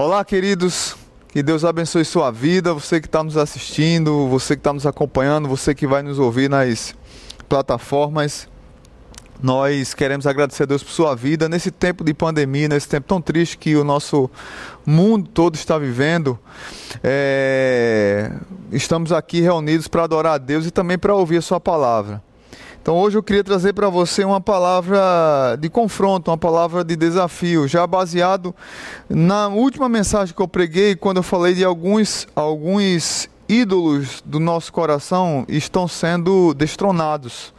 Olá, queridos. Que Deus abençoe sua vida, você que está nos assistindo, você que está nos acompanhando, você que vai nos ouvir nas plataformas. Nós queremos agradecer a Deus por sua vida nesse tempo de pandemia, nesse tempo tão triste que o nosso mundo todo está vivendo. É... Estamos aqui reunidos para adorar a Deus e também para ouvir a Sua palavra. Então hoje eu queria trazer para você uma palavra de confronto, uma palavra de desafio, já baseado na última mensagem que eu preguei, quando eu falei de alguns, alguns ídolos do nosso coração estão sendo destronados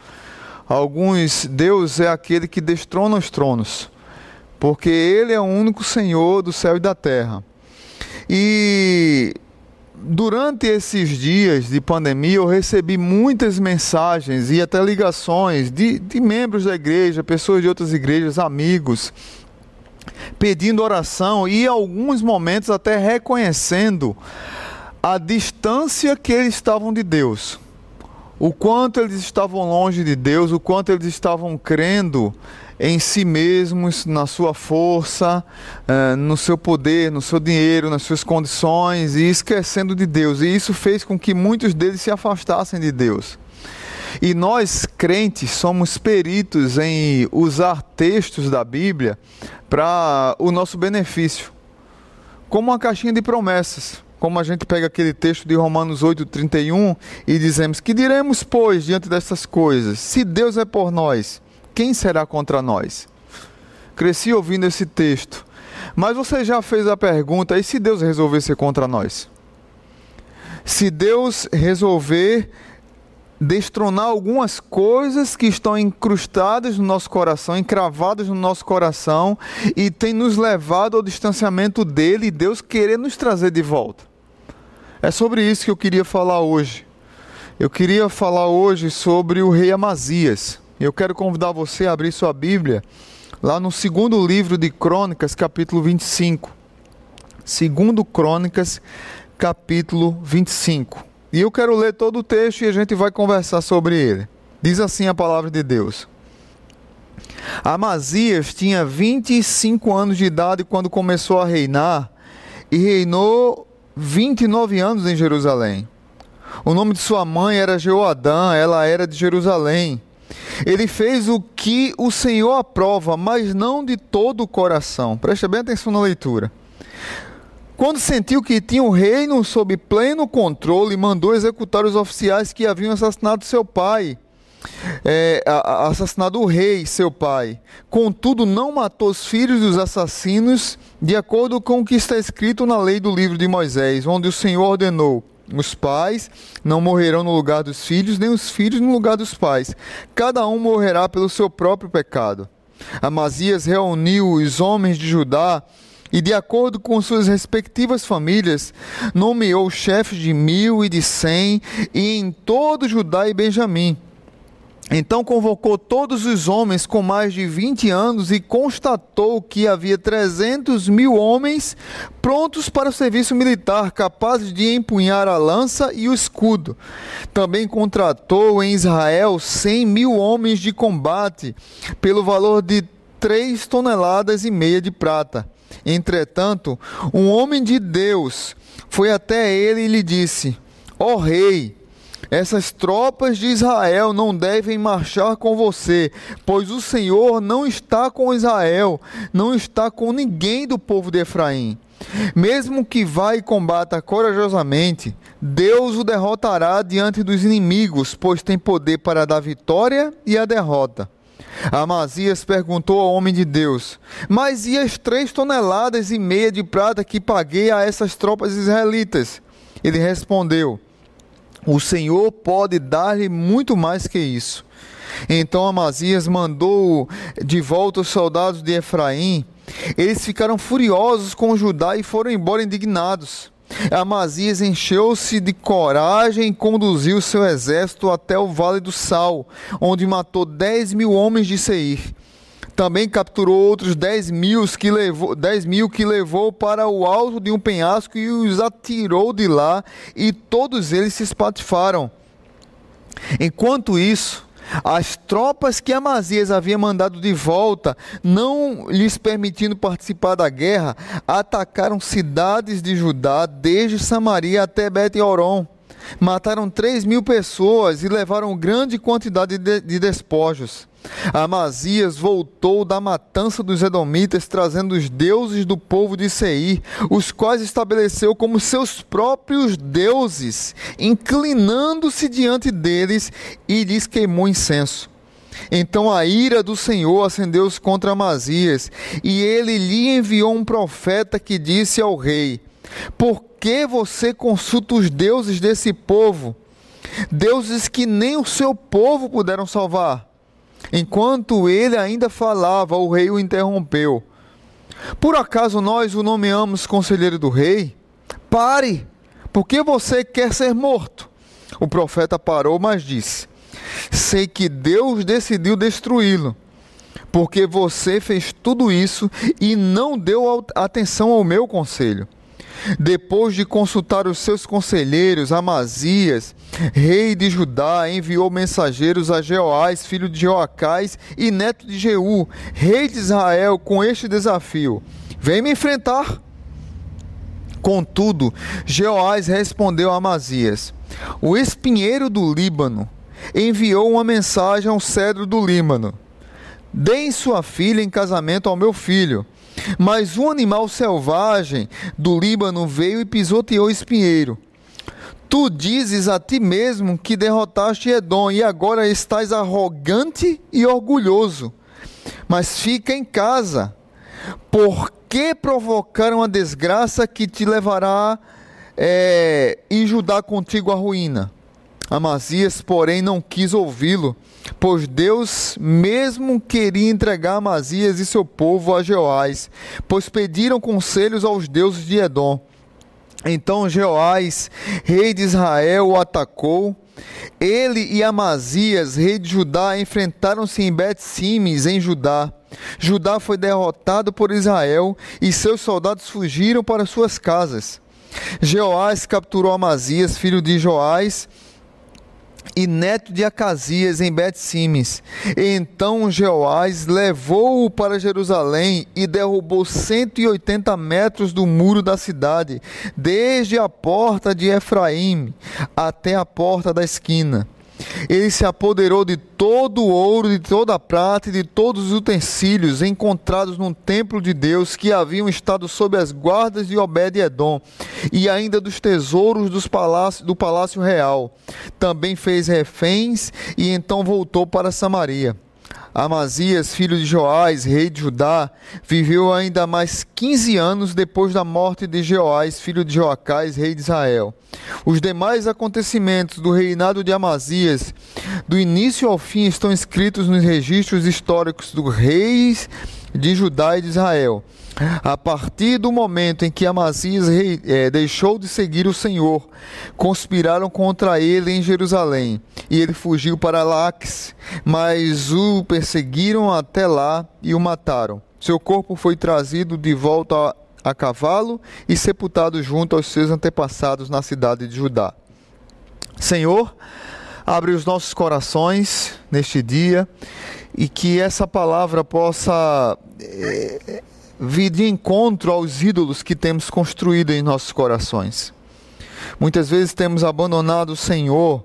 alguns, Deus é aquele que destrona os tronos, porque Ele é o único Senhor do céu e da terra. E durante esses dias de pandemia, eu recebi muitas mensagens e até ligações de, de membros da igreja, pessoas de outras igrejas, amigos, pedindo oração e, em alguns momentos, até reconhecendo a distância que eles estavam de Deus. O quanto eles estavam longe de Deus, o quanto eles estavam crendo em si mesmos, na sua força, eh, no seu poder, no seu dinheiro, nas suas condições e esquecendo de Deus. E isso fez com que muitos deles se afastassem de Deus. E nós, crentes, somos peritos em usar textos da Bíblia para o nosso benefício, como uma caixinha de promessas como a gente pega aquele texto de Romanos 8:31 e dizemos: "Que diremos, pois, diante dessas coisas? Se Deus é por nós, quem será contra nós?" Cresci ouvindo esse texto. Mas você já fez a pergunta: e se Deus resolver ser contra nós? Se Deus resolver destronar algumas coisas que estão incrustadas no nosso coração, encravadas no nosso coração e tem nos levado ao distanciamento dele e Deus querer nos trazer de volta. É sobre isso que eu queria falar hoje. Eu queria falar hoje sobre o rei Amazias. Eu quero convidar você a abrir sua Bíblia lá no segundo livro de Crônicas, capítulo 25. Segundo Crônicas, capítulo 25. E eu quero ler todo o texto e a gente vai conversar sobre ele. Diz assim a palavra de Deus. Amazias tinha 25 anos de idade quando começou a reinar e reinou 29 anos em Jerusalém. O nome de sua mãe era Jeoadã, ela era de Jerusalém. Ele fez o que o Senhor aprova, mas não de todo o coração. Preste bem atenção na leitura. Quando sentiu que tinha o reino sob pleno controle, mandou executar os oficiais que haviam assassinado seu pai é, assassinado o rei, seu pai. Contudo, não matou os filhos dos assassinos, de acordo com o que está escrito na lei do livro de Moisés, onde o Senhor ordenou: os pais não morrerão no lugar dos filhos, nem os filhos no lugar dos pais. Cada um morrerá pelo seu próprio pecado. Amazias reuniu os homens de Judá e, de acordo com suas respectivas famílias, nomeou chefes de mil e de cem, e em todo Judá e Benjamim então convocou todos os homens com mais de 20 anos e constatou que havia 300 mil homens prontos para o serviço militar, capazes de empunhar a lança e o escudo. Também contratou em Israel 100 mil homens de combate, pelo valor de 3 toneladas e meia de prata. Entretanto, um homem de Deus foi até ele e lhe disse: Ó oh, rei, essas tropas de Israel não devem marchar com você, pois o Senhor não está com Israel, não está com ninguém do povo de Efraim. Mesmo que vá e combata corajosamente, Deus o derrotará diante dos inimigos, pois tem poder para dar vitória e a derrota. Amazias perguntou ao homem de Deus: Mas e as três toneladas e meia de prata que paguei a essas tropas israelitas? Ele respondeu: o Senhor pode dar-lhe muito mais que isso. Então Amazias mandou de volta os soldados de Efraim. Eles ficaram furiosos com Judá e foram embora indignados. Amazias encheu-se de coragem e conduziu seu exército até o vale do Sal, onde matou dez mil homens de Seir. Também capturou outros 10 mil, que levou, 10 mil que levou para o alto de um penhasco e os atirou de lá, e todos eles se espatifaram. Enquanto isso, As tropas que Amazias havia mandado de volta, não lhes permitindo participar da guerra, atacaram cidades de Judá, desde Samaria até Bet-Oron. Mataram três mil pessoas e levaram grande quantidade de, de despojos. Amazias voltou da matança dos Edomitas, trazendo os deuses do povo de Seir, os quais estabeleceu como seus próprios deuses, inclinando-se diante deles e lhes queimou incenso. Então a ira do Senhor acendeu-se contra Amazias, e ele lhe enviou um profeta que disse ao rei: Por que você consulta os deuses desse povo? Deuses que nem o seu povo puderam salvar. Enquanto ele ainda falava, o rei o interrompeu. Por acaso nós o nomeamos conselheiro do rei? Pare! Por que você quer ser morto? O profeta parou, mas disse: Sei que Deus decidiu destruí-lo, porque você fez tudo isso e não deu atenção ao meu conselho. Depois de consultar os seus conselheiros, Amazias, rei de Judá, enviou mensageiros a Jeoás, filho de Joacás e neto de Jeú, rei de Israel, com este desafio: Vem me enfrentar. Contudo, Jeoás respondeu a Amazias: O espinheiro do Líbano enviou uma mensagem ao cedro do Líbano: Deem sua filha em casamento ao meu filho. Mas um animal selvagem do Líbano veio e pisoteou o espinheiro. Tu dizes a ti mesmo que derrotaste Edom e agora estás arrogante e orgulhoso. Mas fica em casa, por que provocaram a desgraça que te levará é, e Judá contigo a ruína? Amazias, porém, não quis ouvi-lo, pois Deus mesmo queria entregar Amazias e seu povo a Jeoás, pois pediram conselhos aos deuses de Edom. Então Jeoás, rei de Israel, o atacou. Ele e Amazias, rei de Judá, enfrentaram-se em Bet-Simes, em Judá. Judá foi derrotado por Israel e seus soldados fugiram para suas casas. Jeoás capturou Amazias, filho de Joás, e neto de Acasias em Bet-Simes. Então Jeoás levou-o para Jerusalém e derrubou 180 metros do muro da cidade, desde a porta de Efraim até a porta da esquina. Ele se apoderou de todo o ouro, de toda a prata e de todos os utensílios encontrados no templo de Deus que haviam estado sob as guardas de Obed-Edom, e ainda dos tesouros dos palácios, do palácio real. Também fez reféns e então voltou para Samaria. Amazias, filho de Joás, rei de Judá, viveu ainda mais 15 anos depois da morte de Joás, filho de Joacás, rei de Israel. Os demais acontecimentos do reinado de Amazias, do início ao fim, estão escritos nos registros históricos dos reis de Judá e de Israel. A partir do momento em que Amazias é, deixou de seguir o Senhor, conspiraram contra ele em Jerusalém, e ele fugiu para Laques, mas o perseguiram até lá e o mataram. Seu corpo foi trazido de volta a, a cavalo e sepultado junto aos seus antepassados na cidade de Judá. Senhor, abre os nossos corações neste dia e que essa palavra possa é, vir de encontro aos ídolos que temos construído em nossos corações. Muitas vezes temos abandonado o Senhor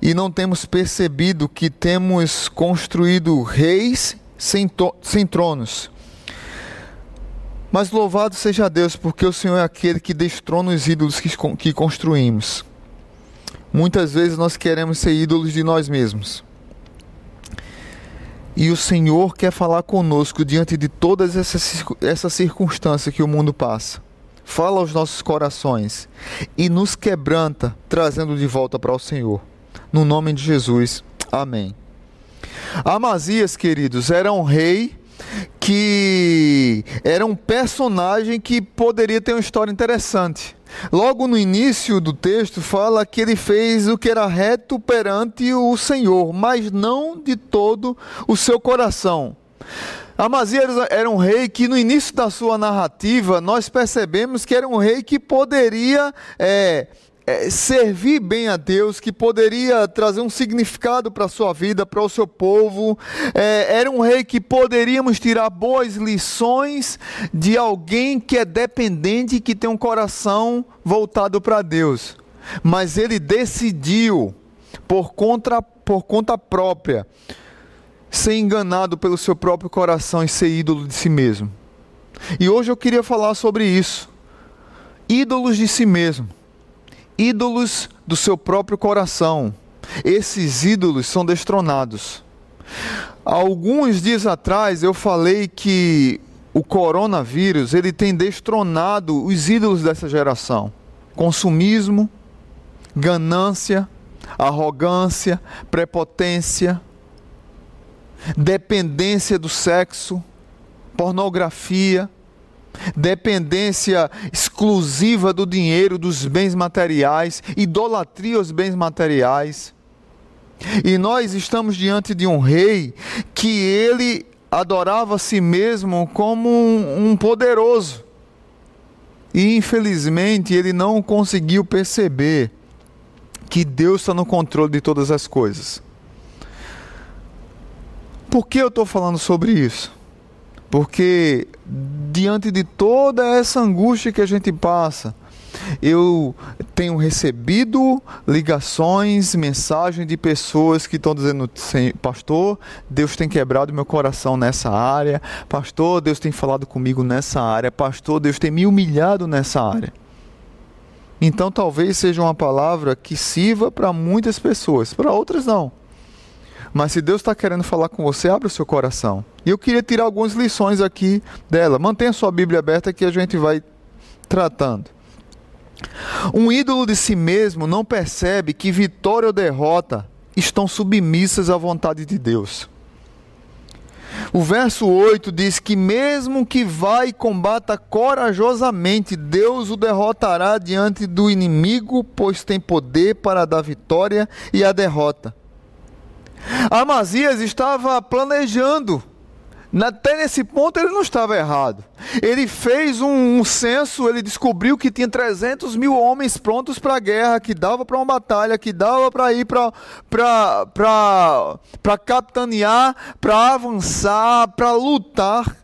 e não temos percebido que temos construído reis sem, sem tronos. Mas louvado seja Deus, porque o Senhor é aquele que destrona os ídolos que, que construímos. Muitas vezes nós queremos ser ídolos de nós mesmos. E o Senhor quer falar conosco diante de todas essas, essas circunstâncias que o mundo passa. Fala aos nossos corações e nos quebranta, trazendo de volta para o Senhor. No nome de Jesus. Amém. Amazias, queridos, era um rei que era um personagem que poderia ter uma história interessante. Logo no início do texto, fala que ele fez o que era reto perante o Senhor, mas não de todo o seu coração. Amazias era um rei que, no início da sua narrativa, nós percebemos que era um rei que poderia é, é, servir bem a Deus, que poderia trazer um significado para a sua vida, para o seu povo. É, era um rei que poderíamos tirar boas lições de alguém que é dependente e que tem um coração voltado para Deus. Mas ele decidiu, por por conta própria, ser enganado pelo seu próprio coração e ser ídolo de si mesmo. E hoje eu queria falar sobre isso. Ídolos de si mesmo ídolos do seu próprio coração. Esses ídolos são destronados. Alguns dias atrás eu falei que o coronavírus ele tem destronado os ídolos dessa geração: consumismo, ganância, arrogância, prepotência, dependência do sexo, pornografia dependência exclusiva do dinheiro, dos bens materiais, idolatria aos bens materiais. E nós estamos diante de um rei que ele adorava a si mesmo como um, um poderoso. E infelizmente ele não conseguiu perceber que Deus está no controle de todas as coisas. Por que eu estou falando sobre isso? Porque diante de toda essa angústia que a gente passa, eu tenho recebido ligações, mensagens de pessoas que estão dizendo: Pastor, Deus tem quebrado meu coração nessa área. Pastor, Deus tem falado comigo nessa área. Pastor, Deus tem me humilhado nessa área. Então, talvez seja uma palavra que sirva para muitas pessoas, para outras não. Mas se Deus está querendo falar com você, abre o seu coração. E eu queria tirar algumas lições aqui dela. Mantenha sua Bíblia aberta que a gente vai tratando. Um ídolo de si mesmo não percebe que vitória ou derrota estão submissas à vontade de Deus. O verso 8 diz que, mesmo que vá e combata corajosamente, Deus o derrotará diante do inimigo, pois tem poder para dar vitória e a derrota. Amazias estava planejando. Até nesse ponto ele não estava errado. Ele fez um, um censo, ele descobriu que tinha 300 mil homens prontos para a guerra, que dava para uma batalha, que dava para ir para capitanear, para avançar, para lutar.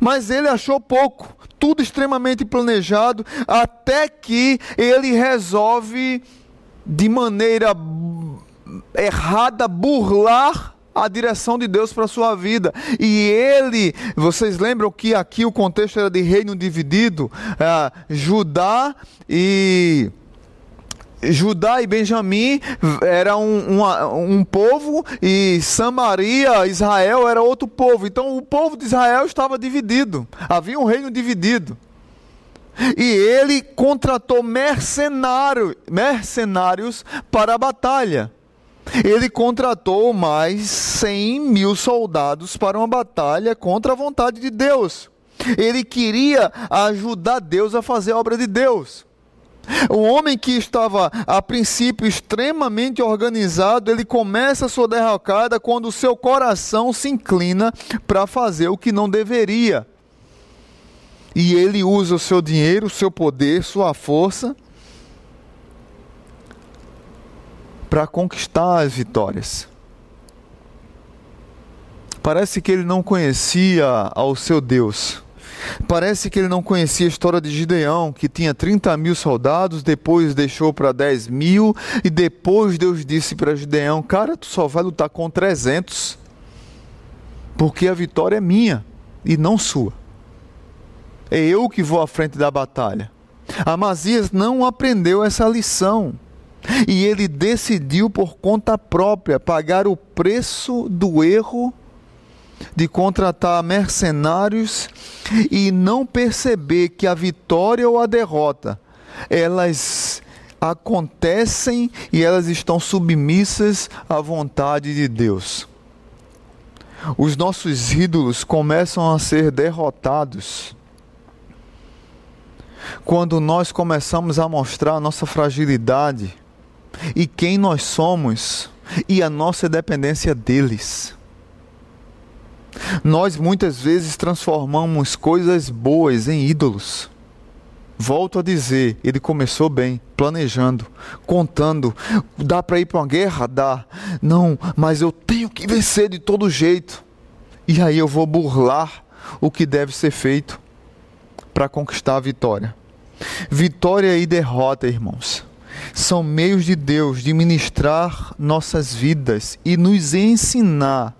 Mas ele achou pouco, tudo extremamente planejado, até que ele resolve de maneira errada burlar a direção de Deus para a sua vida. E ele, vocês lembram que aqui o contexto era de reino dividido? É, Judá e. Judá e Benjamim era um, um, um, povo e Samaria, Israel era outro povo. Então o povo de Israel estava dividido. Havia um reino dividido. E ele contratou mercenário, mercenários para a batalha ele contratou mais 100 mil soldados para uma batalha contra a vontade de Deus. Ele queria ajudar Deus a fazer a obra de Deus. O homem que estava a princípio extremamente organizado, ele começa a sua derrocada quando o seu coração se inclina para fazer o que não deveria. E ele usa o seu dinheiro, o seu poder, sua força para conquistar as vitórias. Parece que ele não conhecia ao seu Deus. Parece que ele não conhecia a história de Gideão, que tinha 30 mil soldados, depois deixou para 10 mil, e depois Deus disse para Gideão: Cara, tu só vai lutar com 300, porque a vitória é minha e não sua. É eu que vou à frente da batalha. Amazias não aprendeu essa lição. E ele decidiu por conta própria pagar o preço do erro de contratar mercenários e não perceber que a vitória ou a derrota elas acontecem e elas estão submissas à vontade de Deus. Os nossos ídolos começam a ser derrotados quando nós começamos a mostrar a nossa fragilidade e quem nós somos e a nossa dependência deles. Nós muitas vezes transformamos coisas boas em ídolos. Volto a dizer, ele começou bem, planejando, contando. Dá para ir para uma guerra? Dá. Não, mas eu tenho que vencer de todo jeito. E aí eu vou burlar o que deve ser feito para conquistar a vitória. Vitória e derrota, irmãos, são meios de Deus de ministrar nossas vidas e nos ensinar a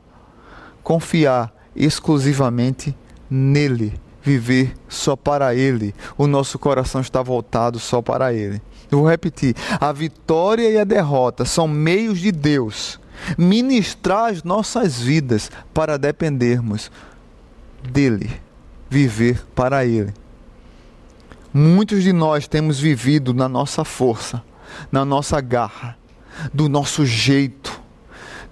confiar exclusivamente nele viver só para Ele. O nosso coração está voltado só para Ele. Eu vou repetir: a vitória e a derrota são meios de Deus ministrar as nossas vidas para dependermos dele, viver para Ele. Muitos de nós temos vivido na nossa força, na nossa garra, do nosso jeito,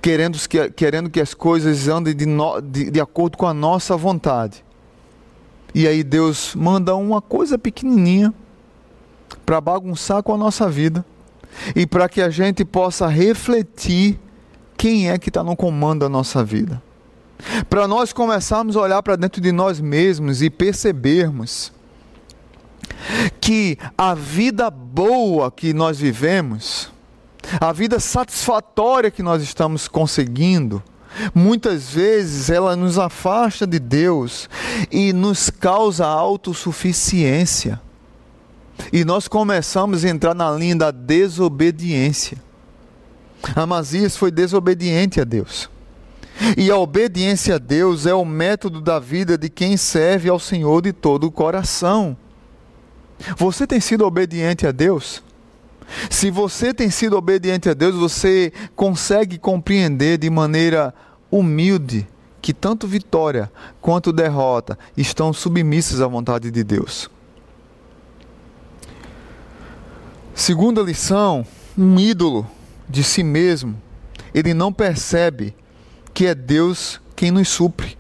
querendo que, querendo que as coisas andem de, no, de, de acordo com a nossa vontade. E aí Deus manda uma coisa pequenininha para bagunçar com a nossa vida e para que a gente possa refletir quem é que está no comando da nossa vida. Para nós começarmos a olhar para dentro de nós mesmos e percebermos que a vida boa que nós vivemos, a vida satisfatória que nós estamos conseguindo, Muitas vezes ela nos afasta de Deus e nos causa autossuficiência. E nós começamos a entrar na linha da desobediência. Amazias foi desobediente a Deus. E a obediência a Deus é o método da vida de quem serve ao Senhor de todo o coração. Você tem sido obediente a Deus? Se você tem sido obediente a Deus, você consegue compreender de maneira humilde que tanto vitória quanto derrota estão submissas à vontade de Deus. Segunda lição: um ídolo de si mesmo, ele não percebe que é Deus quem nos supre.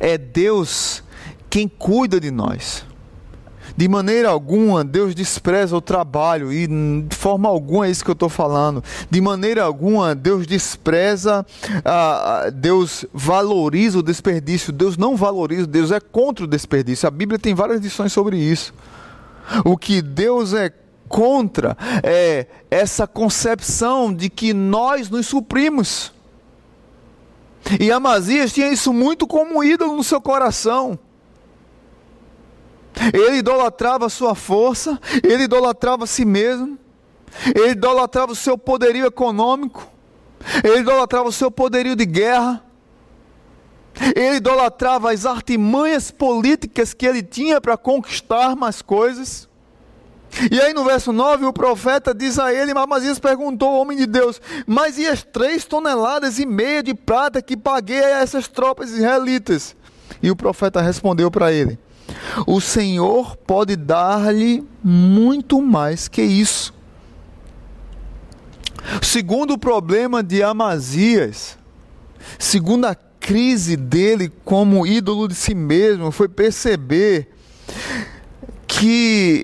É Deus quem cuida de nós. De maneira alguma, Deus despreza o trabalho, e de forma alguma é isso que eu estou falando. De maneira alguma, Deus despreza, ah, Deus valoriza o desperdício. Deus não valoriza, Deus é contra o desperdício. A Bíblia tem várias lições sobre isso. O que Deus é contra é essa concepção de que nós nos suprimos. E Amazias tinha isso muito como ídolo no seu coração. Ele idolatrava a sua força, ele idolatrava a si mesmo, ele idolatrava o seu poderio econômico, ele idolatrava o seu poderio de guerra, ele idolatrava as artimanhas políticas que ele tinha para conquistar mais coisas. E aí no verso 9 o profeta diz a ele, Amazias perguntou ao homem de Deus, mas e as três toneladas e meia de prata que paguei a essas tropas israelitas? E o profeta respondeu para ele, o Senhor pode dar-lhe muito mais que isso. Segundo o problema de Amazias, segundo a crise dele como ídolo de si mesmo, foi perceber que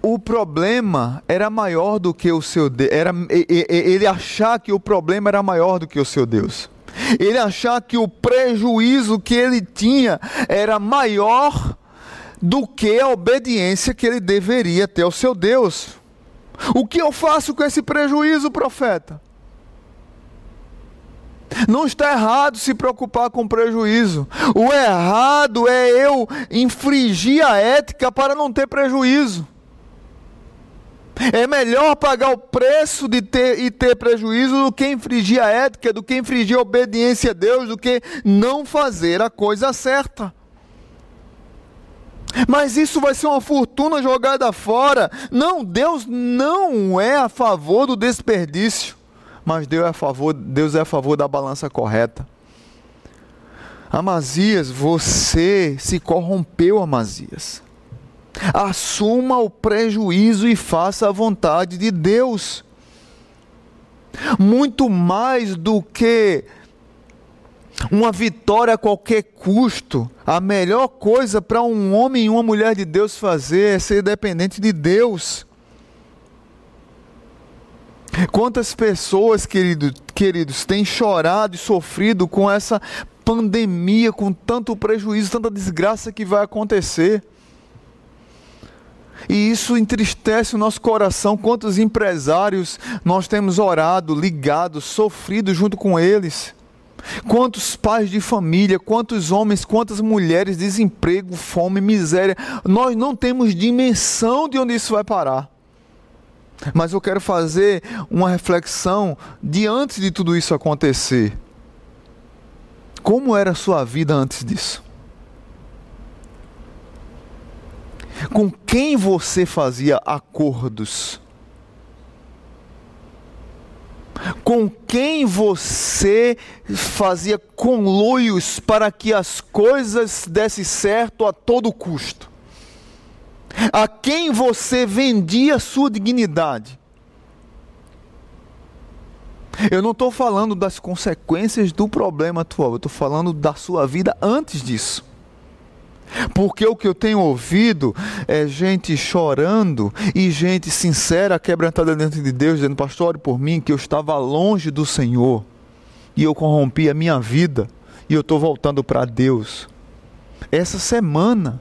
o problema era maior do que o seu Deus, era ele achar que o problema era maior do que o seu Deus. Ele achar que o prejuízo que ele tinha era maior do que a obediência que ele deveria ter ao seu Deus. O que eu faço com esse prejuízo, profeta? Não está errado se preocupar com prejuízo. O errado é eu infringir a ética para não ter prejuízo. É melhor pagar o preço de ter e ter prejuízo do que infringir a ética, do que infringir a obediência a Deus, do que não fazer a coisa certa. Mas isso vai ser uma fortuna jogada fora. Não, Deus não é a favor do desperdício, mas Deus é a favor, Deus é a favor da balança correta. Amazias, você se corrompeu, Amazias. Assuma o prejuízo e faça a vontade de Deus. Muito mais do que uma vitória a qualquer custo. A melhor coisa para um homem e uma mulher de Deus fazer é ser dependente de Deus. Quantas pessoas, querido, queridos, têm chorado e sofrido com essa pandemia, com tanto prejuízo, tanta desgraça que vai acontecer. E isso entristece o nosso coração. Quantos empresários nós temos orado, ligado, sofrido junto com eles? Quantos pais de família, quantos homens, quantas mulheres, desemprego, fome, miséria. Nós não temos dimensão de onde isso vai parar. Mas eu quero fazer uma reflexão de antes de tudo isso acontecer. Como era a sua vida antes disso? Com quem você fazia acordos? Com quem você fazia conluios para que as coisas dessem certo a todo custo? A quem você vendia sua dignidade? Eu não estou falando das consequências do problema atual, eu estou falando da sua vida antes disso. Porque o que eu tenho ouvido é gente chorando e gente sincera, quebrantada dentro de Deus, dizendo: Pastor, ore por mim, que eu estava longe do Senhor e eu corrompi a minha vida e eu estou voltando para Deus. Essa semana,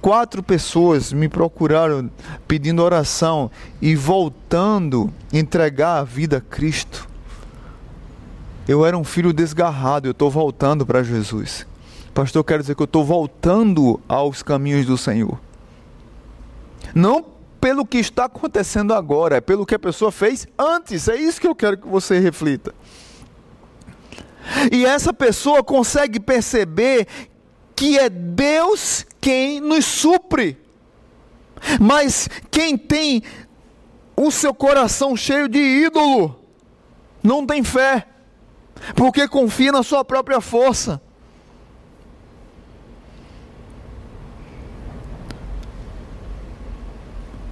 quatro pessoas me procuraram pedindo oração e voltando entregar a vida a Cristo. Eu era um filho desgarrado, eu estou voltando para Jesus. Pastor, eu quero dizer que eu estou voltando aos caminhos do Senhor. Não pelo que está acontecendo agora, é pelo que a pessoa fez antes. É isso que eu quero que você reflita. E essa pessoa consegue perceber que é Deus quem nos supre. Mas quem tem o seu coração cheio de ídolo, não tem fé, porque confia na sua própria força.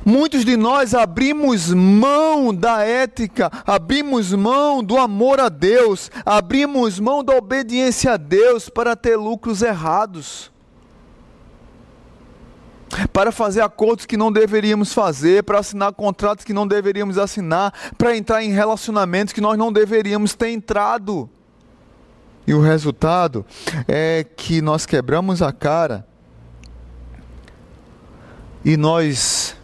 Muitos de nós abrimos mão da ética, abrimos mão do amor a Deus, abrimos mão da obediência a Deus para ter lucros errados. Para fazer acordos que não deveríamos fazer, para assinar contratos que não deveríamos assinar, para entrar em relacionamentos que nós não deveríamos ter entrado. E o resultado é que nós quebramos a cara e nós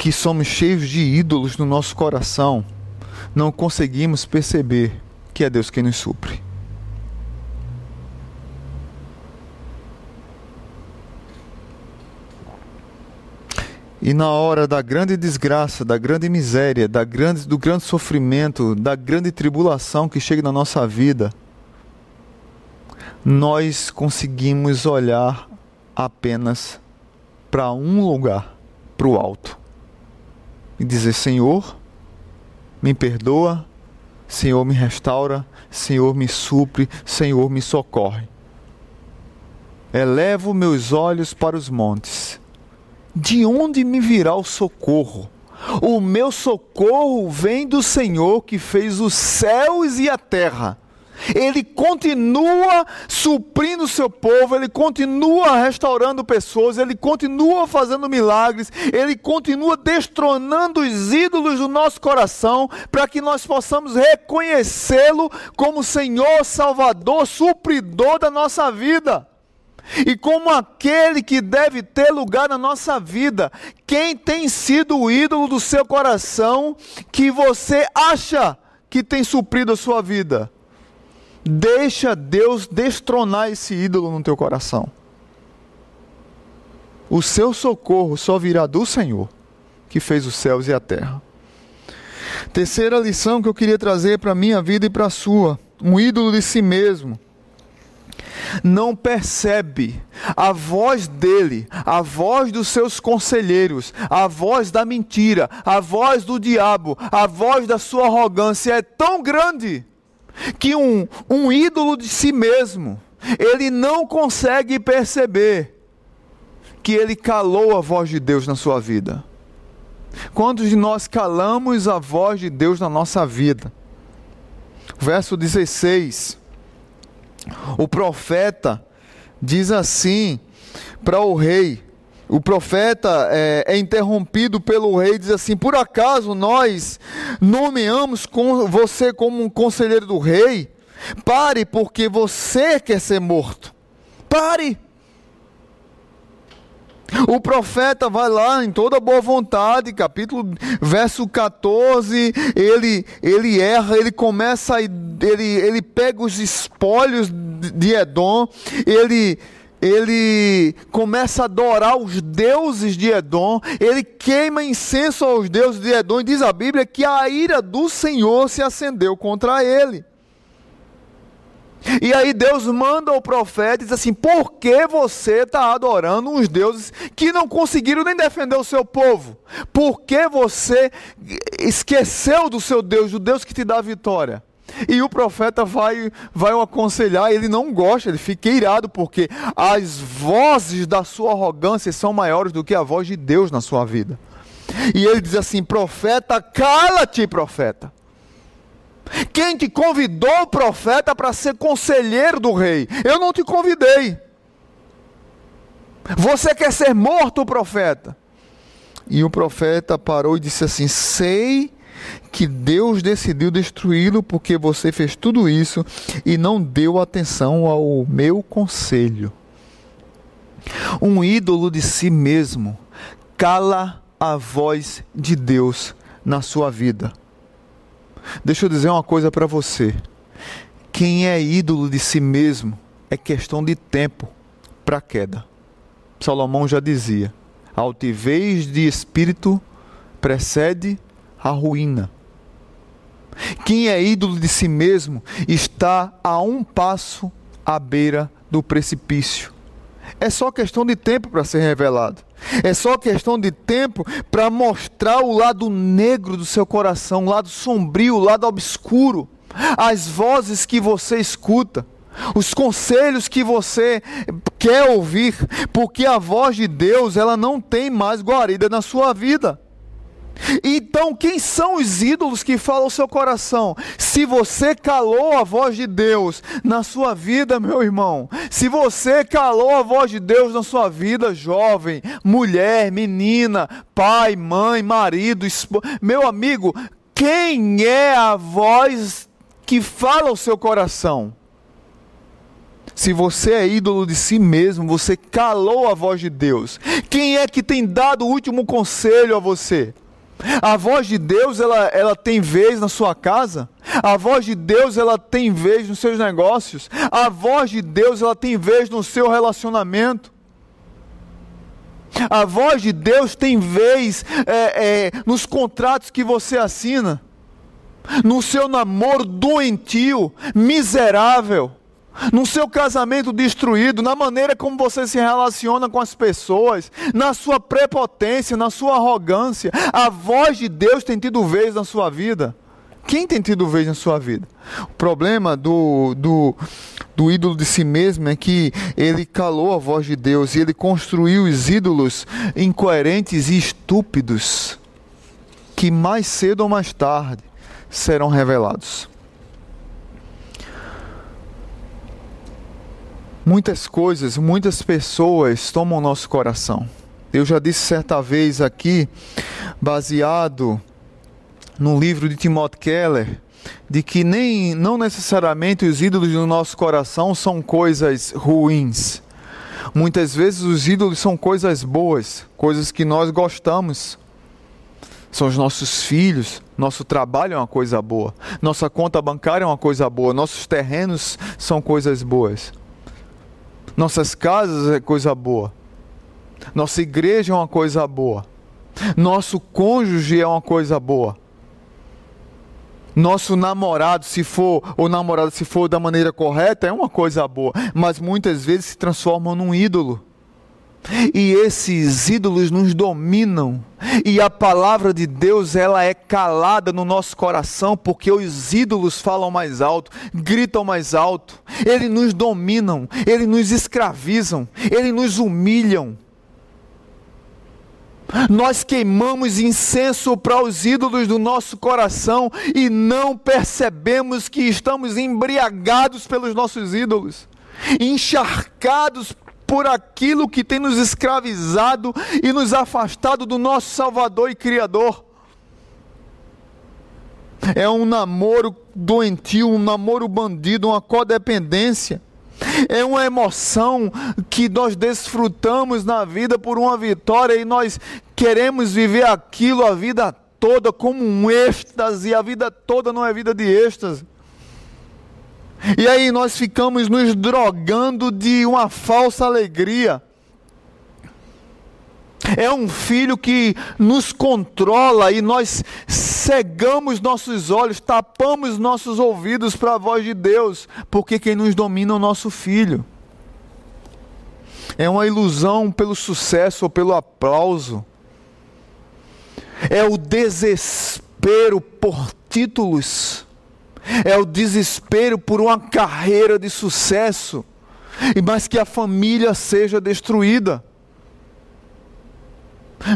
que somos cheios de ídolos no nosso coração, não conseguimos perceber que é Deus quem nos supre. E na hora da grande desgraça, da grande miséria, da grande, do grande sofrimento, da grande tribulação que chega na nossa vida, nós conseguimos olhar apenas para um lugar, para o alto e dizer: Senhor, me perdoa, Senhor, me restaura, Senhor, me supre, Senhor, me socorre. Elevo meus olhos para os montes. De onde me virá o socorro? O meu socorro vem do Senhor que fez os céus e a terra. Ele continua suprindo o seu povo, ele continua restaurando pessoas, ele continua fazendo milagres, ele continua destronando os ídolos do nosso coração, para que nós possamos reconhecê-lo como Senhor, Salvador, supridor da nossa vida. E como aquele que deve ter lugar na nossa vida, quem tem sido o ídolo do seu coração que você acha que tem suprido a sua vida? Deixa Deus destronar esse ídolo no teu coração. O seu socorro só virá do Senhor, que fez os céus e a terra. Terceira lição que eu queria trazer para a minha vida e para a sua: um ídolo de si mesmo. Não percebe a voz dele, a voz dos seus conselheiros, a voz da mentira, a voz do diabo, a voz da sua arrogância é tão grande que um, um ídolo de si mesmo, ele não consegue perceber que ele calou a voz de Deus na sua vida. Quantos de nós calamos a voz de Deus na nossa vida? Verso 16. O profeta diz assim para o rei: o profeta é, é, interrompido pelo rei diz assim: Por acaso nós nomeamos com você como um conselheiro do rei? Pare, porque você quer ser morto. Pare. O profeta vai lá em toda boa vontade, capítulo verso 14, ele ele erra, ele começa ele ele pega os espólios de Edom, ele ele começa a adorar os deuses de Edom, ele queima incenso aos deuses de Edom, e diz a Bíblia que a ira do Senhor se acendeu contra ele. E aí Deus manda o profeta e diz assim: por que você está adorando uns deuses que não conseguiram nem defender o seu povo? Por que você esqueceu do seu Deus, do Deus que te dá vitória? E o profeta vai, vai o aconselhar, ele não gosta, ele fica irado, porque as vozes da sua arrogância são maiores do que a voz de Deus na sua vida. E ele diz assim: profeta, cala-te, profeta. Quem te convidou, profeta, para ser conselheiro do rei? Eu não te convidei. Você quer ser morto, profeta? E o profeta parou e disse assim: Sei que Deus decidiu destruí-lo porque você fez tudo isso e não deu atenção ao meu conselho. Um ídolo de si mesmo cala a voz de Deus na sua vida. Deixa eu dizer uma coisa para você. Quem é ídolo de si mesmo é questão de tempo para queda. Salomão já dizia: altivez de espírito precede a ruína. Quem é ídolo de si mesmo está a um passo à beira do precipício. É só questão de tempo para ser revelado. É só questão de tempo para mostrar o lado negro do seu coração, o lado sombrio, o lado obscuro, as vozes que você escuta, os conselhos que você quer ouvir, porque a voz de Deus, ela não tem mais guarida na sua vida. Então, quem são os ídolos que falam o seu coração? Se você calou a voz de Deus na sua vida, meu irmão, se você calou a voz de Deus na sua vida, jovem, mulher, menina, pai, mãe, marido, esposa, meu amigo, quem é a voz que fala o seu coração? Se você é ídolo de si mesmo, você calou a voz de Deus. Quem é que tem dado o último conselho a você? A voz de Deus, ela, ela tem vez na sua casa. A voz de Deus, ela tem vez nos seus negócios. A voz de Deus, ela tem vez no seu relacionamento. A voz de Deus tem vez é, é, nos contratos que você assina. No seu namoro doentio, miserável no seu casamento destruído, na maneira como você se relaciona com as pessoas, na sua prepotência, na sua arrogância. A voz de Deus tem tido vez na sua vida. Quem tem tido vez na sua vida? O problema do, do, do ídolo de si mesmo é que ele calou a voz de Deus e ele construiu os ídolos incoerentes e estúpidos que mais cedo ou mais tarde serão revelados. Muitas coisas, muitas pessoas tomam nosso coração. Eu já disse certa vez aqui, baseado no livro de Timothy Keller, de que nem não necessariamente os ídolos do nosso coração são coisas ruins. Muitas vezes os ídolos são coisas boas, coisas que nós gostamos. São os nossos filhos, nosso trabalho é uma coisa boa, nossa conta bancária é uma coisa boa, nossos terrenos são coisas boas. Nossas casas é coisa boa. Nossa igreja é uma coisa boa. Nosso cônjuge é uma coisa boa. Nosso namorado, se for, ou namorada, se for da maneira correta, é uma coisa boa. Mas muitas vezes se transformam num ídolo. E esses ídolos nos dominam. E a palavra de Deus, ela é calada no nosso coração, porque os ídolos falam mais alto, gritam mais alto. Eles nos dominam, eles nos escravizam, eles nos humilham. Nós queimamos incenso para os ídolos do nosso coração e não percebemos que estamos embriagados pelos nossos ídolos, encharcados por aquilo que tem nos escravizado e nos afastado do nosso Salvador e Criador. É um namoro doentio, um namoro bandido, uma codependência. É uma emoção que nós desfrutamos na vida por uma vitória e nós queremos viver aquilo a vida toda como um êxtase, e a vida toda não é vida de êxtase. E aí nós ficamos nos drogando de uma falsa alegria. É um filho que nos controla e nós cegamos nossos olhos, tapamos nossos ouvidos para a voz de Deus, porque quem nos domina é o nosso filho. É uma ilusão pelo sucesso ou pelo aplauso. É o desespero por títulos. É o desespero por uma carreira de sucesso, mas que a família seja destruída.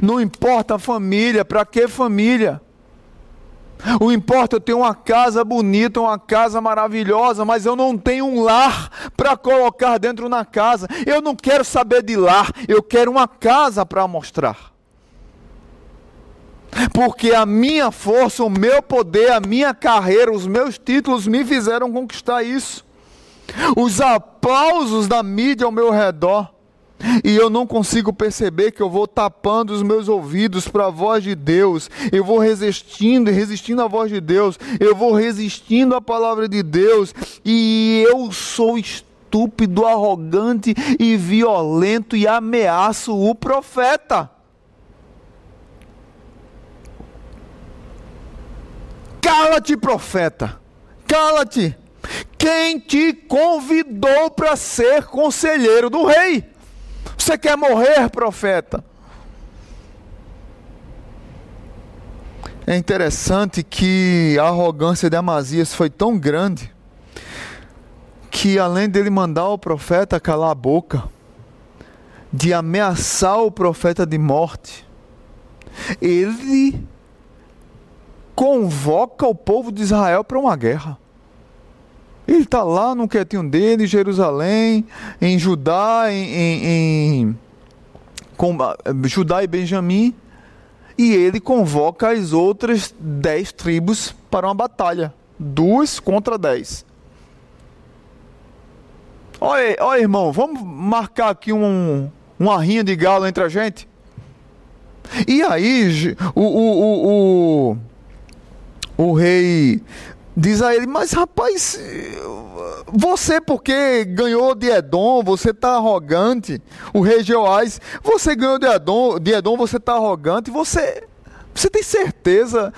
Não importa a família, para que família? O importa eu ter uma casa bonita, uma casa maravilhosa, mas eu não tenho um lar para colocar dentro na casa. Eu não quero saber de lar, eu quero uma casa para mostrar. Porque a minha força, o meu poder, a minha carreira, os meus títulos me fizeram conquistar isso. Os aplausos da mídia ao meu redor e eu não consigo perceber que eu vou tapando os meus ouvidos para a voz de Deus, eu vou resistindo e resistindo à voz de Deus, eu vou resistindo à palavra de Deus, e eu sou estúpido, arrogante e violento e ameaço o profeta. Cala-te, profeta, cala-te. Quem te convidou para ser conselheiro do rei? Você quer morrer, profeta? É interessante que a arrogância de Amazias foi tão grande que além dele mandar o profeta calar a boca, de ameaçar o profeta de morte, ele convoca o povo de Israel para uma guerra. Ele está lá no quietinho dele, em Jerusalém, em Judá, em, em, em com, Judá e Benjamim, e ele convoca as outras dez tribos para uma batalha. Duas contra dez. Olha, olha irmão, vamos marcar aqui um, uma rinha de galo entre a gente? E aí, o, o, o, o, o rei diz a ele: Mas rapaz, você porque ganhou de Edom, você está arrogante. O rei Jeoás, você ganhou de Edom, de Edom você está arrogante. Você, você tem certeza?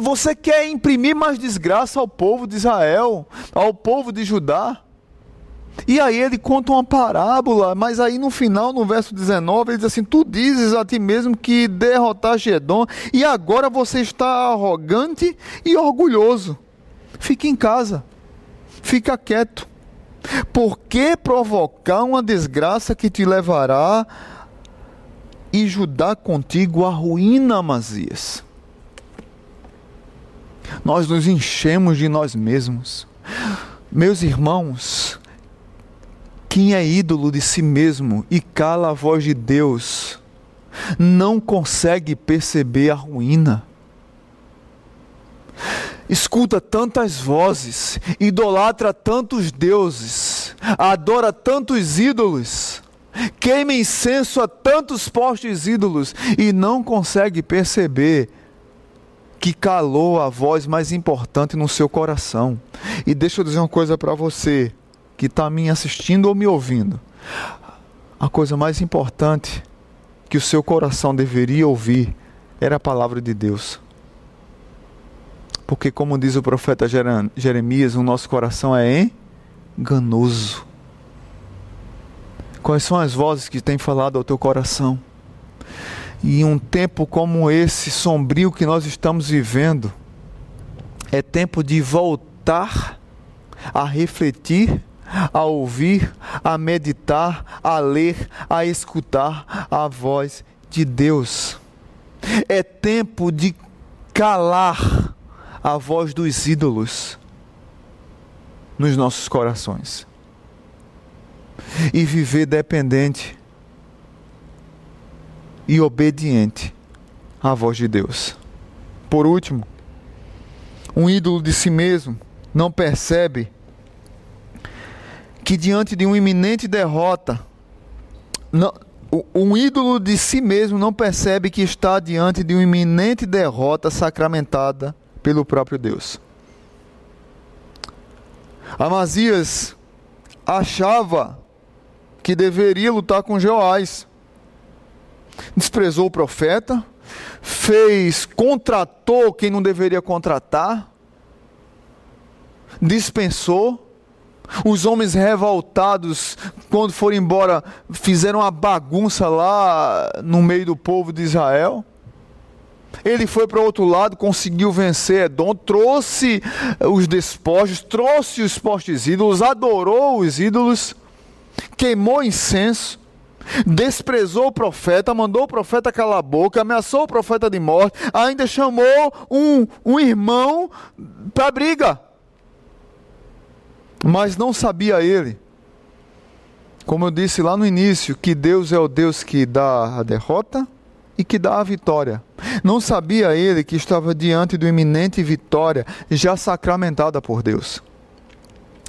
Você quer imprimir mais desgraça ao povo de Israel, ao povo de Judá? E aí ele conta uma parábola, mas aí no final, no verso 19, ele diz assim: Tu dizes a ti mesmo que derrotaste Edom, e agora você está arrogante e orgulhoso. Fique em casa. Fica quieto. Por que provocar uma desgraça que te levará e Judá contigo a ruína, Amazias? Nós nos enchemos de nós mesmos. Meus irmãos, quem é ídolo de si mesmo e cala a voz de Deus, não consegue perceber a ruína escuta tantas vozes, idolatra tantos deuses, adora tantos ídolos, queima incenso a tantos postes ídolos e não consegue perceber que calou a voz mais importante no seu coração. E deixa eu dizer uma coisa para você que está me assistindo ou me ouvindo. A coisa mais importante que o seu coração deveria ouvir era a palavra de Deus. Porque, como diz o profeta Jeremias, o nosso coração é enganoso. Quais são as vozes que têm falado ao teu coração? E em um tempo como esse, sombrio que nós estamos vivendo, é tempo de voltar a refletir, a ouvir, a meditar, a ler, a escutar a voz de Deus. É tempo de calar a voz dos ídolos nos nossos corações e viver dependente e obediente à voz de Deus. Por último, um ídolo de si mesmo não percebe que diante de uma iminente derrota, não, um ídolo de si mesmo não percebe que está diante de uma iminente derrota sacramentada pelo próprio Deus. Amazias achava que deveria lutar com Joás. Desprezou o profeta, fez, contratou quem não deveria contratar, dispensou. Os homens revoltados, quando foram embora, fizeram uma bagunça lá no meio do povo de Israel. Ele foi para o outro lado, conseguiu vencer Edom, trouxe os despojos, trouxe os postes ídolos, adorou os ídolos, queimou incenso, desprezou o profeta, mandou o profeta calar a boca, ameaçou o profeta de morte, ainda chamou um, um irmão para briga. Mas não sabia ele, como eu disse lá no início, que Deus é o Deus que dá a derrota e que dá a vitória. Não sabia ele que estava diante uma iminente vitória já sacramentada por Deus.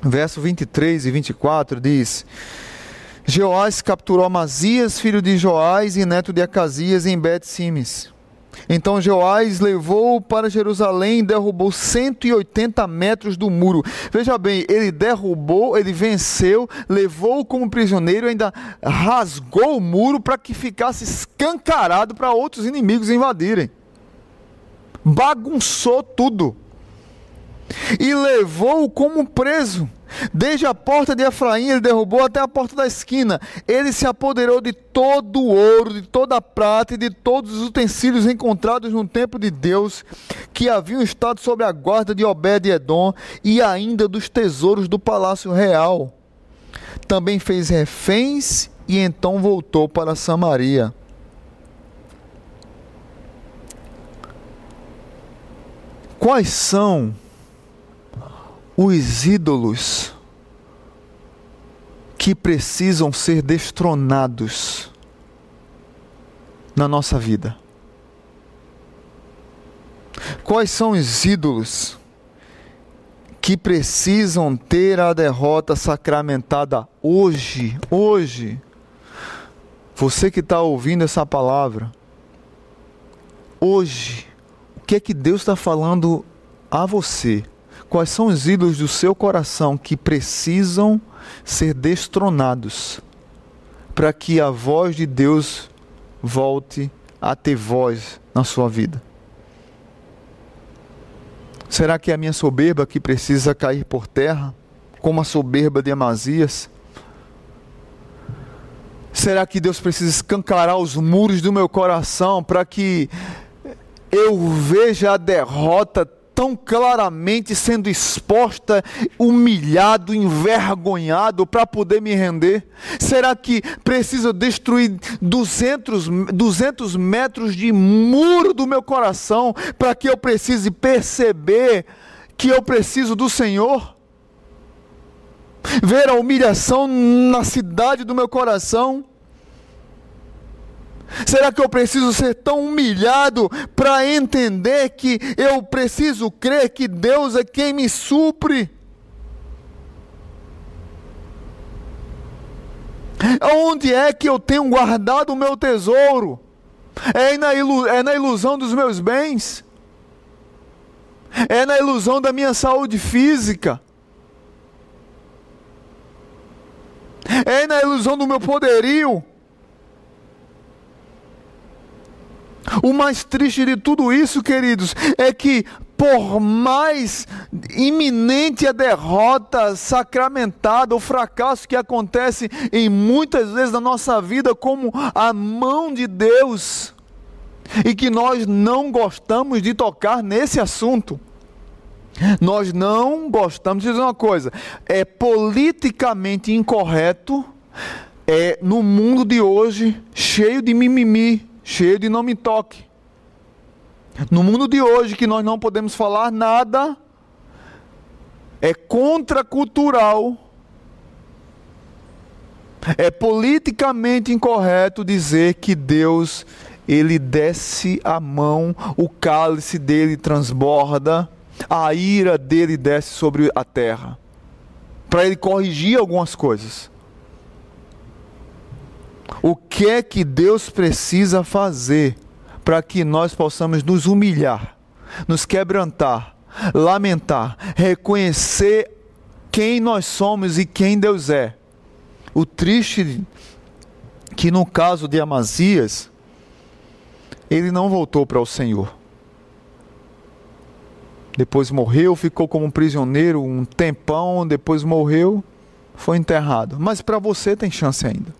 Verso 23 e 24 diz: Jeoás capturou Amazias, filho de Joás e neto de Acasias, em Bet-Simes. Então Joás levou para Jerusalém e derrubou 180 metros do muro. Veja bem, ele derrubou, ele venceu, levou como prisioneiro, ainda rasgou o muro para que ficasse escancarado para outros inimigos invadirem. Bagunçou tudo. E levou-o como preso. Desde a porta de Efraim, ele derrubou até a porta da esquina. Ele se apoderou de todo o ouro, de toda a prata e de todos os utensílios encontrados no templo de Deus, que haviam estado sob a guarda de Obed-Edom, e ainda dos tesouros do palácio real. Também fez reféns e então voltou para Samaria. Quais são os ídolos que precisam ser destronados na nossa vida? Quais são os ídolos que precisam ter a derrota sacramentada hoje? Hoje. Você que está ouvindo essa palavra, hoje, o que é que Deus está falando a você? Quais são os ídolos do seu coração que precisam ser destronados para que a voz de Deus volte a ter voz na sua vida? Será que é a minha soberba que precisa cair por terra, como a soberba de Amazias? Será que Deus precisa escancarar os muros do meu coração para que eu veja a derrota tão claramente sendo exposta, humilhado, envergonhado para poder me render? Será que preciso destruir 200, 200 metros de muro do meu coração para que eu precise perceber que eu preciso do Senhor? Ver a humilhação na cidade do meu coração? Será que eu preciso ser tão humilhado para entender que eu preciso crer que Deus é quem me supre? Onde é que eu tenho guardado o meu tesouro? É na, é na ilusão dos meus bens? É na ilusão da minha saúde física? É na ilusão do meu poderio? O mais triste de tudo isso, queridos, é que por mais iminente a derrota sacramentada, o fracasso que acontece em muitas vezes na nossa vida, como a mão de Deus, e que nós não gostamos de tocar nesse assunto. Nós não gostamos de dizer uma coisa, é politicamente incorreto, é no mundo de hoje cheio de mimimi, cheio de não me toque. No mundo de hoje, que nós não podemos falar nada, é contracultural, é politicamente incorreto dizer que Deus, ele desce a mão, o cálice dele transborda, a ira dele desce sobre a terra para ele corrigir algumas coisas. O que é que Deus precisa fazer para que nós possamos nos humilhar, nos quebrantar, lamentar, reconhecer quem nós somos e quem Deus é? O triste que no caso de Amazias, ele não voltou para o Senhor. Depois morreu, ficou como um prisioneiro um tempão, depois morreu, foi enterrado. Mas para você tem chance ainda.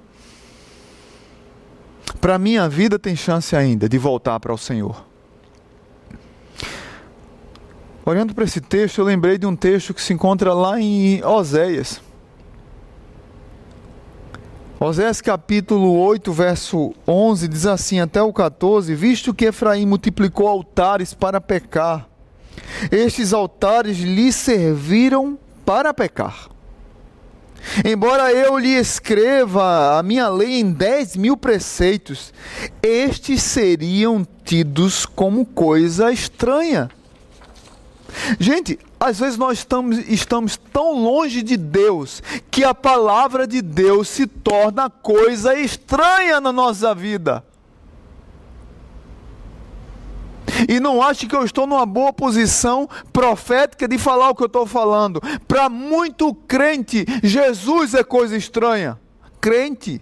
Para minha vida tem chance ainda de voltar para o Senhor. Olhando para esse texto, eu lembrei de um texto que se encontra lá em Oséias. Oséias capítulo 8, verso 11 diz assim até o 14: Visto que Efraim multiplicou altares para pecar, estes altares lhe serviram para pecar. Embora eu lhe escreva a minha lei em dez mil preceitos, estes seriam tidos como coisa estranha. Gente, às vezes nós estamos, estamos tão longe de Deus que a palavra de Deus se torna coisa estranha na nossa vida. E não ache que eu estou numa boa posição profética de falar o que eu estou falando. Para muito crente, Jesus é coisa estranha. Crente.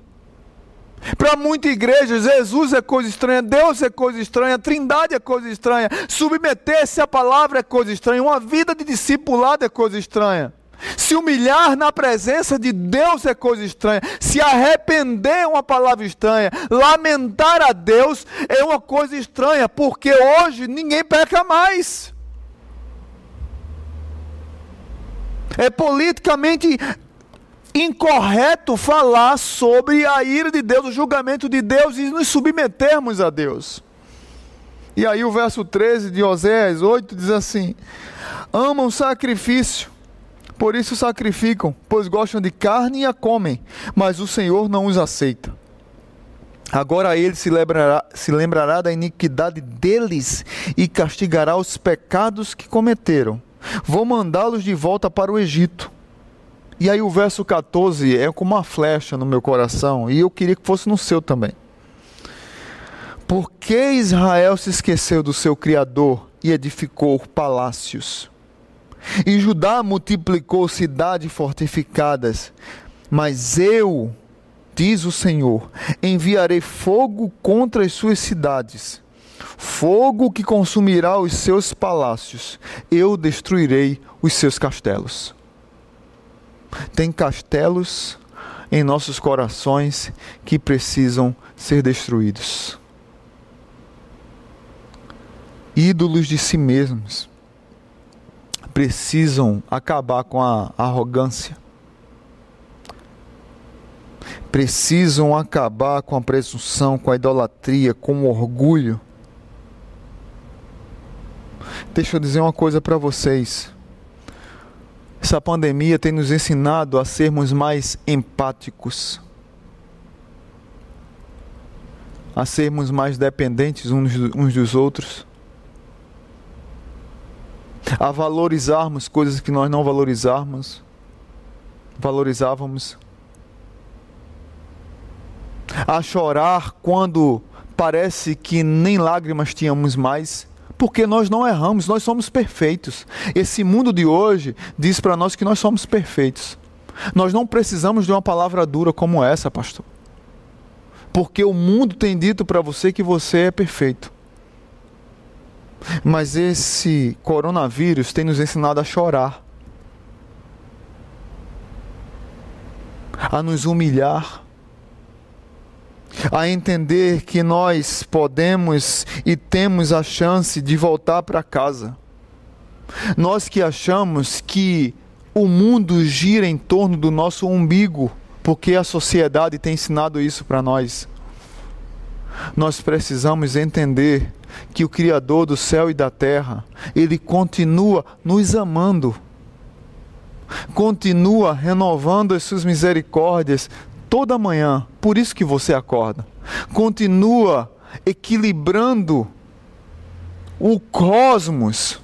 Para muita igreja, Jesus é coisa estranha, Deus é coisa estranha, Trindade é coisa estranha, submeter-se à palavra é coisa estranha, uma vida de discipulado é coisa estranha. Se humilhar na presença de Deus é coisa estranha. Se arrepender é uma palavra estranha. Lamentar a Deus é uma coisa estranha, porque hoje ninguém peca mais. É politicamente incorreto falar sobre a ira de Deus, o julgamento de Deus e nos submetermos a Deus. E aí o verso 13 de Oséias 8 diz assim: Amam sacrifício por isso sacrificam, pois gostam de carne e a comem, mas o Senhor não os aceita. Agora ele se lembrará, se lembrará da iniquidade deles e castigará os pecados que cometeram. Vou mandá-los de volta para o Egito. E aí o verso 14 é como uma flecha no meu coração, e eu queria que fosse no seu também. Por que Israel se esqueceu do seu Criador e edificou palácios? E Judá multiplicou cidades fortificadas. Mas eu, diz o Senhor, enviarei fogo contra as suas cidades, fogo que consumirá os seus palácios. Eu destruirei os seus castelos. Tem castelos em nossos corações que precisam ser destruídos. Ídolos de si mesmos precisam acabar com a arrogância, precisam acabar com a presunção, com a idolatria, com o orgulho. Deixa eu dizer uma coisa para vocês. Essa pandemia tem nos ensinado a sermos mais empáticos, a sermos mais dependentes uns dos outros a valorizarmos coisas que nós não valorizarmos, valorizávamos, a chorar quando parece que nem lágrimas tínhamos mais, porque nós não erramos, nós somos perfeitos. Esse mundo de hoje diz para nós que nós somos perfeitos. Nós não precisamos de uma palavra dura como essa, pastor. Porque o mundo tem dito para você que você é perfeito. Mas esse coronavírus tem nos ensinado a chorar, a nos humilhar, a entender que nós podemos e temos a chance de voltar para casa. Nós que achamos que o mundo gira em torno do nosso umbigo, porque a sociedade tem ensinado isso para nós. Nós precisamos entender que o Criador do céu e da terra, ele continua nos amando, continua renovando as suas misericórdias toda manhã, por isso que você acorda, continua equilibrando o cosmos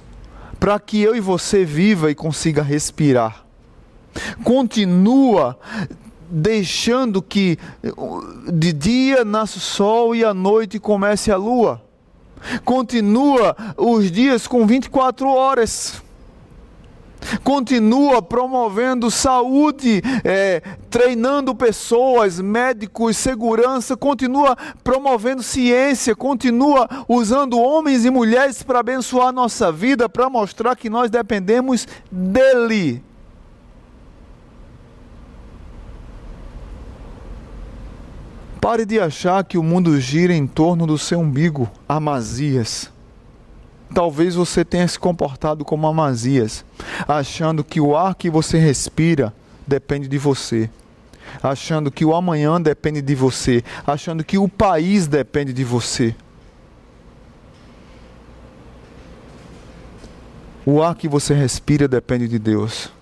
para que eu e você viva e consiga respirar. Continua deixando que de dia nasce o sol e à noite comece a lua. Continua os dias com 24 horas continua promovendo saúde, é, treinando pessoas, médicos, segurança, continua promovendo ciência, continua usando homens e mulheres para abençoar nossa vida, para mostrar que nós dependemos dele. Pare de achar que o mundo gira em torno do seu umbigo, Amazias. Talvez você tenha se comportado como Amazias, achando que o ar que você respira depende de você, achando que o amanhã depende de você, achando que o país depende de você. O ar que você respira depende de Deus.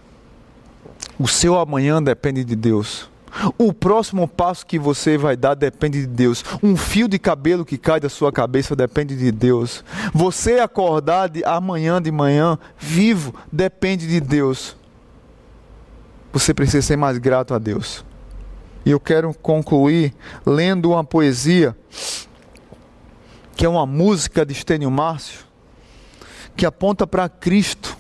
O seu amanhã depende de Deus. O próximo passo que você vai dar depende de Deus. Um fio de cabelo que cai da sua cabeça depende de Deus. Você acordar de amanhã de manhã vivo depende de Deus. Você precisa ser mais grato a Deus. E eu quero concluir lendo uma poesia que é uma música de Estênio Márcio que aponta para Cristo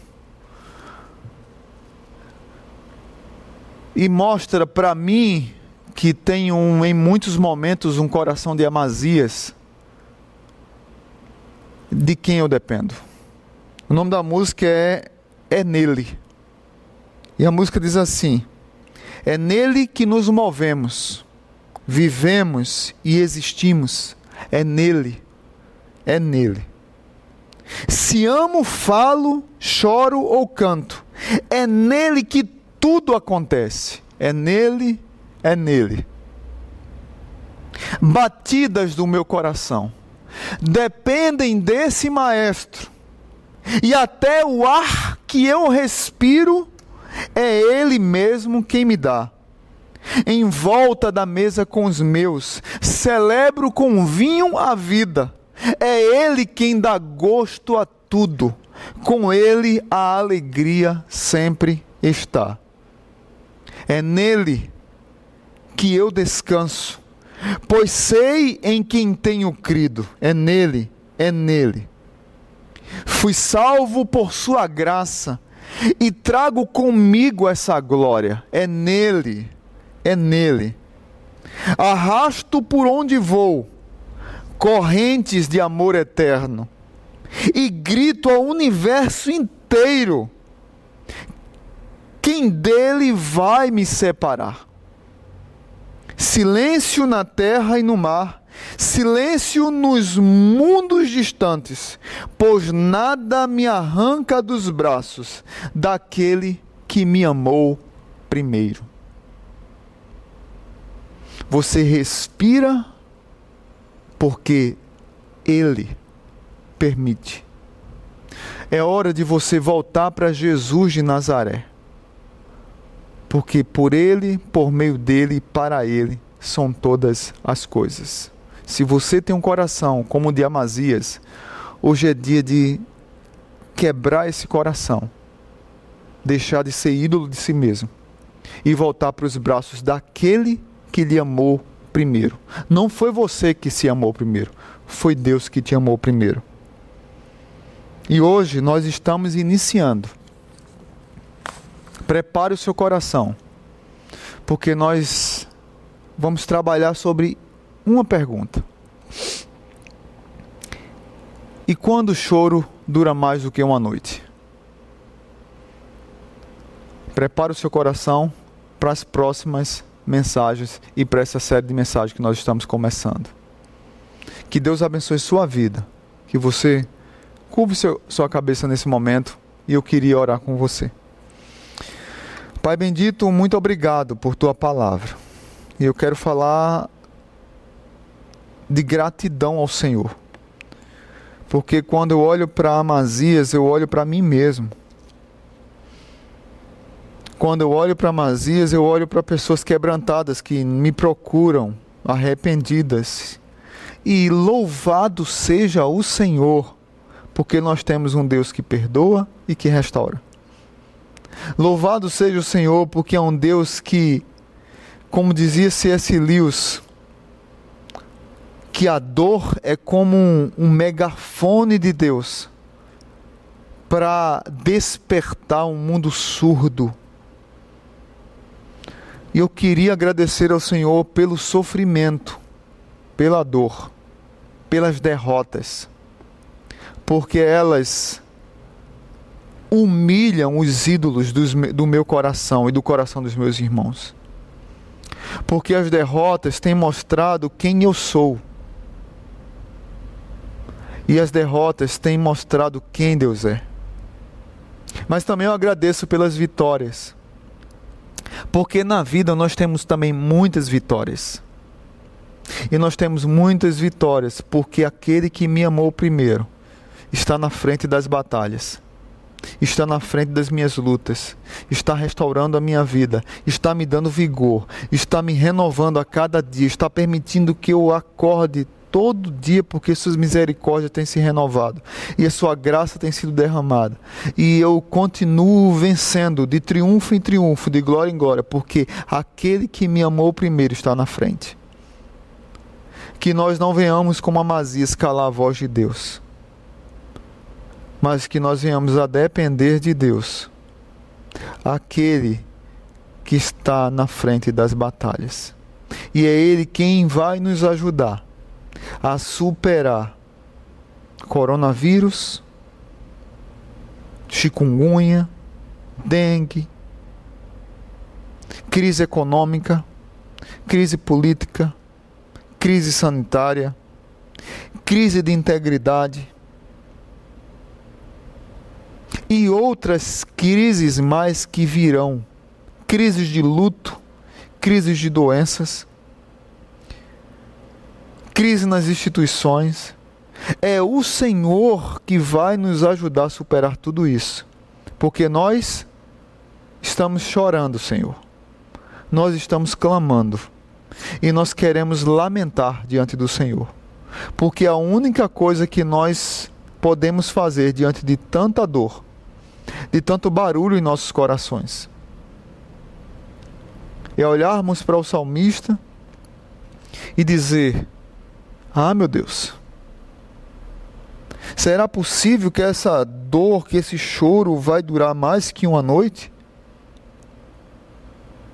e mostra para mim que tenho um, em muitos momentos um coração de Amazias, de quem eu dependo. O nome da música é É Nele. E a música diz assim: É nele que nos movemos, vivemos e existimos. É nele, é nele. Se amo, falo, choro ou canto. É nele que tudo acontece. É nele, é nele. Batidas do meu coração dependem desse maestro. E até o ar que eu respiro é ele mesmo quem me dá. Em volta da mesa com os meus, celebro com vinho a vida. É ele quem dá gosto a tudo. Com ele a alegria sempre está. É nele que eu descanso, pois sei em quem tenho crido. É nele, é nele. Fui salvo por sua graça e trago comigo essa glória. É nele, é nele. Arrasto por onde vou correntes de amor eterno e grito ao universo inteiro quem dele vai me separar? Silêncio na terra e no mar, silêncio nos mundos distantes, pois nada me arranca dos braços daquele que me amou primeiro. Você respira porque Ele permite. É hora de você voltar para Jesus de Nazaré porque por Ele, por meio dele e para Ele são todas as coisas. Se você tem um coração como o de Amazias, hoje é dia de quebrar esse coração, deixar de ser ídolo de si mesmo e voltar para os braços daquele que lhe amou primeiro. Não foi você que se amou primeiro, foi Deus que te amou primeiro. E hoje nós estamos iniciando Prepare o seu coração, porque nós vamos trabalhar sobre uma pergunta. E quando o choro dura mais do que uma noite? Prepare o seu coração para as próximas mensagens e para essa série de mensagens que nós estamos começando. Que Deus abençoe sua vida. Que você curve seu, sua cabeça nesse momento e eu queria orar com você. Pai bendito, muito obrigado por tua palavra. E eu quero falar de gratidão ao Senhor. Porque quando eu olho para Amazias, eu olho para mim mesmo. Quando eu olho para Amazias, eu olho para pessoas quebrantadas que me procuram, arrependidas. E louvado seja o Senhor, porque nós temos um Deus que perdoa e que restaura. Louvado seja o Senhor, porque é um Deus que, como dizia C.S. Lewis, que a dor é como um, um megafone de Deus para despertar um mundo surdo. E eu queria agradecer ao Senhor pelo sofrimento, pela dor, pelas derrotas, porque elas humilham os ídolos dos, do meu coração e do coração dos meus irmãos. Porque as derrotas têm mostrado quem eu sou. E as derrotas têm mostrado quem Deus é. Mas também eu agradeço pelas vitórias. Porque na vida nós temos também muitas vitórias. E nós temos muitas vitórias porque aquele que me amou primeiro está na frente das batalhas está na frente das minhas lutas, está restaurando a minha vida, está me dando vigor, está me renovando a cada dia, está permitindo que eu acorde todo dia, porque suas misericórdias têm se renovado e a sua graça tem sido derramada. E eu continuo vencendo de triunfo em triunfo, de glória em glória, porque aquele que me amou primeiro está na frente. Que nós não venhamos como Amazias calar a voz de Deus mas que nós venhamos a depender de Deus, aquele que está na frente das batalhas. E é Ele quem vai nos ajudar a superar coronavírus, chikungunya, dengue, crise econômica, crise política, crise sanitária, crise de integridade e outras crises mais que virão. Crises de luto, crises de doenças, crise nas instituições. É o Senhor que vai nos ajudar a superar tudo isso, porque nós estamos chorando, Senhor, nós estamos clamando. E nós queremos lamentar diante do Senhor, porque a única coisa que nós podemos fazer diante de tanta dor de tanto barulho em nossos corações. É olharmos para o salmista e dizer: Ah, meu Deus, será possível que essa dor, que esse choro vai durar mais que uma noite?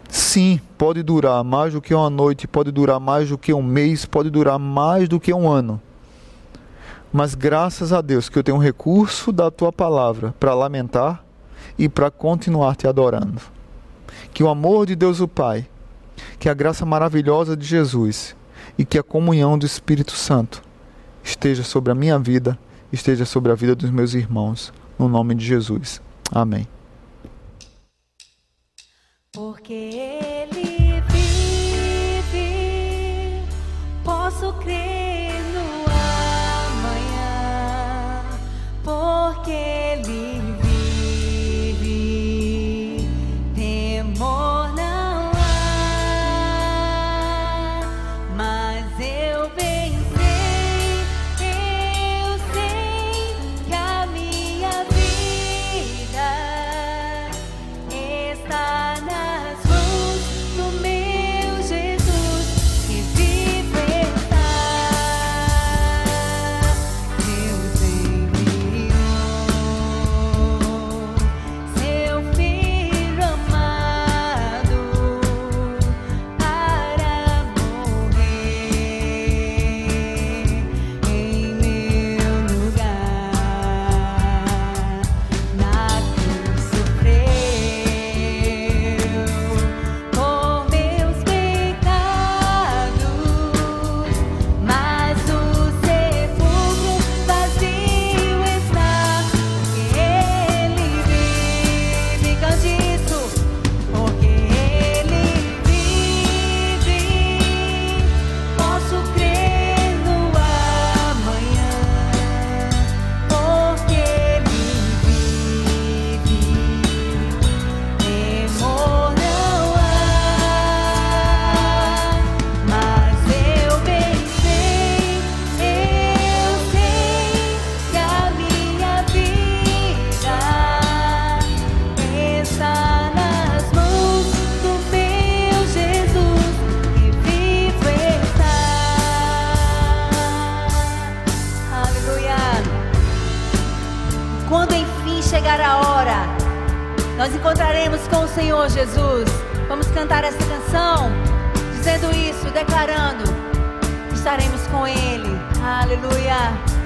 Sim, pode durar mais do que uma noite, pode durar mais do que um mês, pode durar mais do que um ano. Mas graças a Deus que eu tenho um recurso da tua palavra para lamentar e para continuar te adorando. Que o amor de Deus o Pai, que a graça maravilhosa de Jesus e que a comunhão do Espírito Santo esteja sobre a minha vida, esteja sobre a vida dos meus irmãos, no nome de Jesus. Amém. Porque ele vive, posso crer.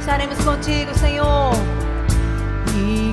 Estaremos contigo, Senhor. E